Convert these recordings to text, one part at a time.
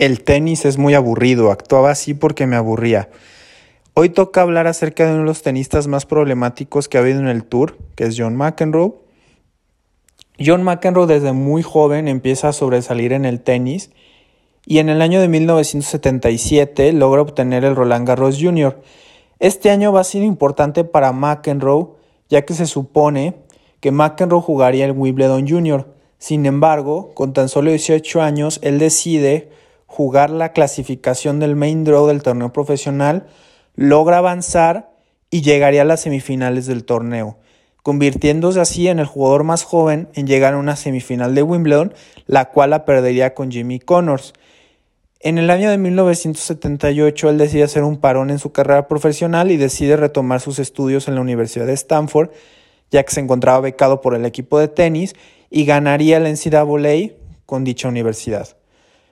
El tenis es muy aburrido, actuaba así porque me aburría. Hoy toca hablar acerca de uno de los tenistas más problemáticos que ha habido en el Tour, que es John McEnroe. John McEnroe desde muy joven empieza a sobresalir en el tenis y en el año de 1977 logra obtener el Roland Garros Jr. Este año va a ser importante para McEnroe ya que se supone que McEnroe jugaría el Wimbledon Jr. Sin embargo, con tan solo 18 años, él decide jugar la clasificación del main draw del torneo profesional, logra avanzar y llegaría a las semifinales del torneo, convirtiéndose así en el jugador más joven en llegar a una semifinal de Wimbledon, la cual la perdería con Jimmy Connors. En el año de 1978 él decide hacer un parón en su carrera profesional y decide retomar sus estudios en la Universidad de Stanford, ya que se encontraba becado por el equipo de tenis y ganaría el NCAA con dicha universidad.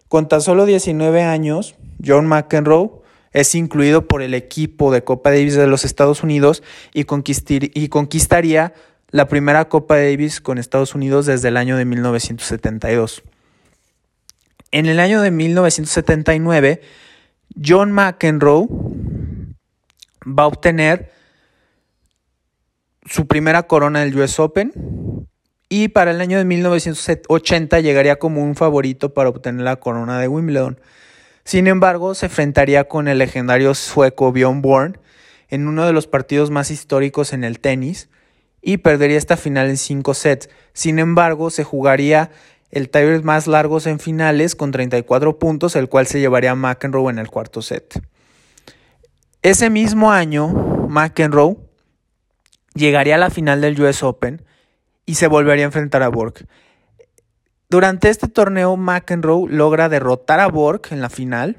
Con tan solo 19 años, John McEnroe es incluido por el equipo de Copa Davis de los Estados Unidos y, conquistaría la primera Copa Davis con Estados Unidos desde el año de 1972. En el año de 1979, John McEnroe va a obtener su primera corona del US Open y para el año de 1980 llegaría como un favorito para obtener la corona de Wimbledon. Sin embargo, se enfrentaría con el legendario sueco Bjorn Born en uno de los partidos más históricos en el tenis y perdería esta final en cinco sets. Sin embargo, se jugaría el tiebreak más largos en finales con 34 puntos, el cual se llevaría a McEnroe en el cuarto set. Ese mismo año, McEnroe llegaría a la final del US Open y se volvería a enfrentar a Borg. Durante este torneo, McEnroe logra derrotar a Borg en la final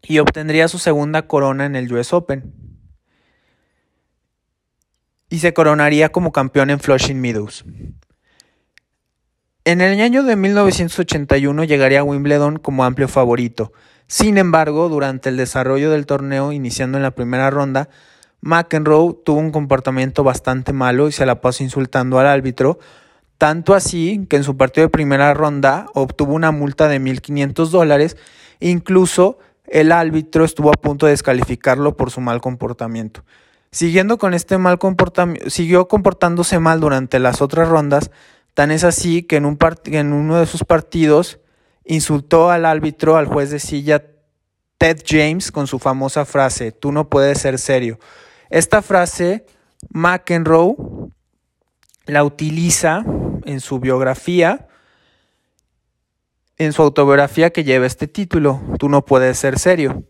y obtendría su segunda corona en el US Open. Y se coronaría como campeón en Flushing Meadows. En el año de 1981 llegaría a Wimbledon como amplio favorito. Sin embargo, durante el desarrollo del torneo, iniciando en la primera ronda, McEnroe tuvo un comportamiento bastante malo y se la pasó insultando al árbitro, tanto así que en su partido de primera ronda obtuvo una multa de 1.500 dólares, incluso el árbitro estuvo a punto de descalificarlo por su mal comportamiento. Siguiendo con este mal comportamiento, siguió comportándose mal durante las otras rondas, tan es así que en, un en uno de sus partidos insultó al árbitro, al juez de silla Ted James, con su famosa frase, tú no puedes ser serio. Esta frase McEnroe la utiliza en su biografía, en su autobiografía que lleva este título, Tú no puedes ser serio.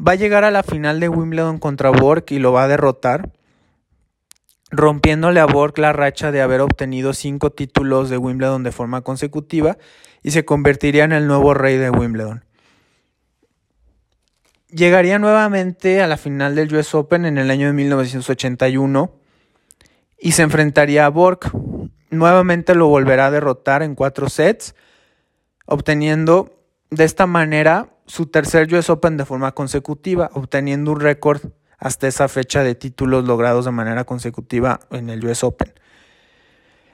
Va a llegar a la final de Wimbledon contra Borg y lo va a derrotar, rompiéndole a Borg la racha de haber obtenido cinco títulos de Wimbledon de forma consecutiva y se convertiría en el nuevo rey de Wimbledon. Llegaría nuevamente a la final del US Open en el año de 1981 y se enfrentaría a Borg. Nuevamente lo volverá a derrotar en cuatro sets, obteniendo de esta manera su tercer US Open de forma consecutiva, obteniendo un récord hasta esa fecha de títulos logrados de manera consecutiva en el US Open.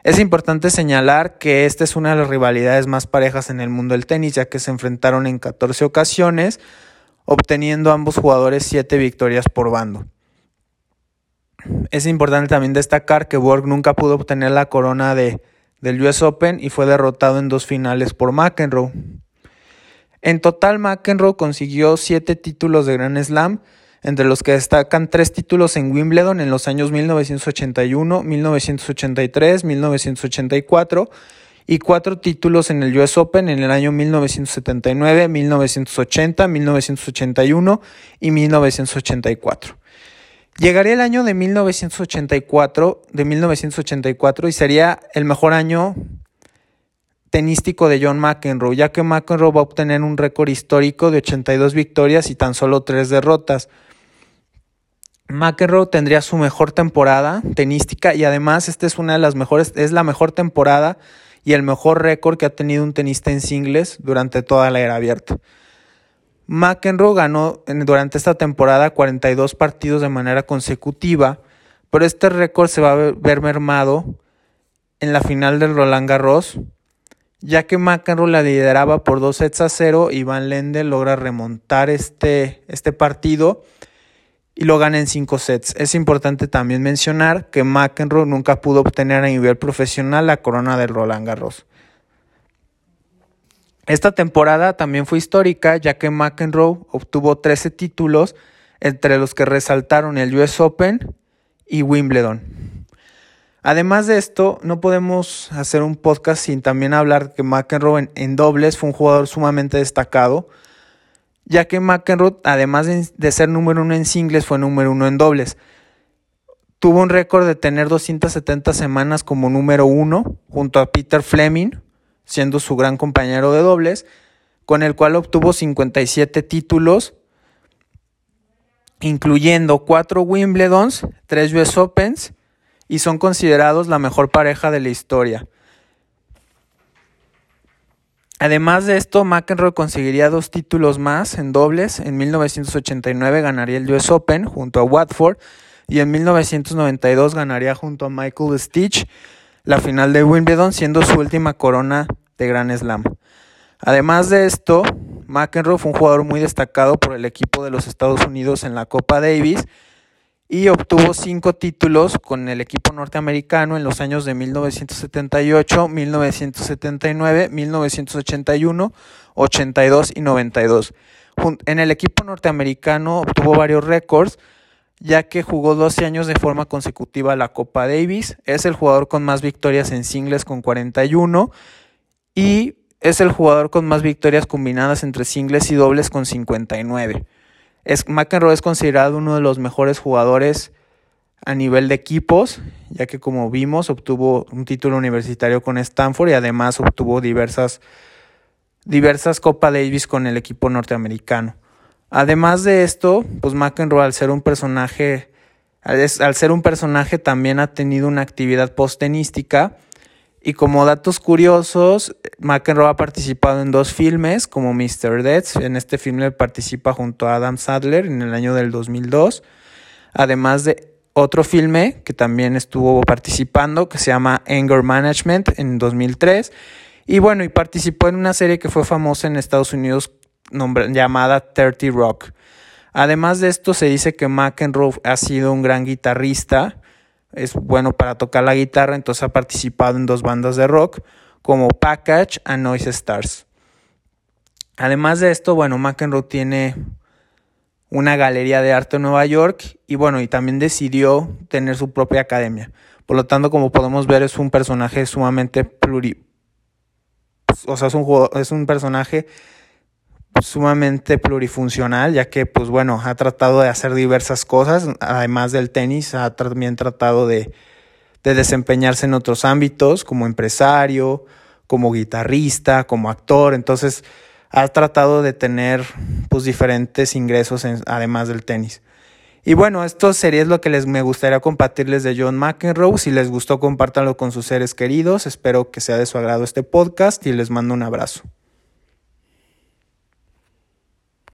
Es importante señalar que esta es una de las rivalidades más parejas en el mundo del tenis, ya que se enfrentaron en 14 ocasiones, obteniendo ambos jugadores 7 victorias por bando. Es importante también destacar que Borg nunca pudo obtener la corona de, del US Open y fue derrotado en dos finales por McEnroe. En total, McEnroe consiguió 7 títulos de Grand Slam, entre los que destacan 3 títulos en Wimbledon en los años 1981, 1983, 1984 y cuatro títulos en el US Open en el año 1979, 1980, 1981 y 1984. Llegaría el año de 1984, de 1984 y sería el mejor año tenístico de John McEnroe, ya que McEnroe va a obtener un récord histórico de 82 victorias y tan solo 3 derrotas. McEnroe tendría su mejor temporada tenística y además esta es una de las mejores, es la mejor temporada y el mejor récord que ha tenido un tenista en singles durante toda la era abierta. McEnroe ganó durante esta temporada 42 partidos de manera consecutiva, pero este récord se va a ver mermado en la final del Roland Garros, ya que McEnroe la lideraba por dos sets a cero y Van Lende logra remontar este, este partido y lo gana en cinco sets. Es importante también mencionar que McEnroe nunca pudo obtener a nivel profesional la corona del Roland Garros. Esta temporada también fue histórica ya que McEnroe obtuvo 13 títulos entre los que resaltaron el US Open y Wimbledon. Además de esto, no podemos hacer un podcast sin también hablar que McEnroe en, dobles fue un jugador sumamente destacado, ya que McEnroe, además de, ser número uno en singles, fue número uno en dobles. Tuvo un récord de tener 270 semanas como número uno, junto a Peter Fleming, siendo su gran compañero de dobles, con el cual obtuvo 57 títulos, incluyendo 4 Wimbledons, 3 US Opens, y son considerados la mejor pareja de la historia. Además de esto, McEnroe conseguiría dos títulos más en dobles. En 1989 ganaría el US Open junto a Watford y en 1992 ganaría junto a Michael Stitch la final de Wimbledon, siendo su última corona de Grand Slam. Además de esto, McEnroe fue un jugador muy destacado por el equipo de los Estados Unidos en la Copa Davis y obtuvo cinco títulos con el equipo norteamericano en los años de 1978, 1979, 1981, 82 y 92. En el equipo norteamericano obtuvo varios récords, ya que jugó 12 años de forma consecutiva la Copa Davis. Es el jugador con más victorias en singles con 41 y es el jugador con más victorias combinadas entre singles y dobles con 59. Es, McEnroe es considerado uno de los mejores jugadores a nivel de equipos, ya que como vimos obtuvo un título universitario con Stanford y además obtuvo diversas, diversas Copa Davis con el equipo norteamericano. Además de esto, pues McEnroe al ser un personaje, al ser un personaje también ha tenido una actividad post-tenística y como datos curiosos, McEnroe ha participado en dos filmes como Mr. Death. En este filme participa junto a Adam Sadler en el año del 2002. Además de otro filme que también estuvo participando que se llama Anger Management en 2003. Y bueno, y participó en una serie que fue famosa en Estados Unidos llamada 30 Rock. Además de esto, se dice que McEnroe ha sido un gran guitarrista es bueno para tocar la guitarra, entonces ha participado en dos bandas de rock como Package and Noise Stars. Además de esto, bueno, McEnroe tiene una galería de arte en Nueva York y bueno, y también decidió tener su propia academia. Por lo tanto, como podemos ver, es un personaje sumamente pluri... O sea, es un, es un personaje sumamente plurifuncional, ya que, pues bueno, ha tratado de hacer diversas cosas, además del tenis, ha también tratado de, de desempeñarse en otros ámbitos, como empresario, como guitarrista, como actor, entonces ha tratado de tener pues diferentes ingresos además del tenis. Y bueno, esto sería lo que les me gustaría compartirles de John McEnroe. Si les gustó, compártanlo con sus seres queridos. Espero que sea de su agrado este podcast y les mando un abrazo.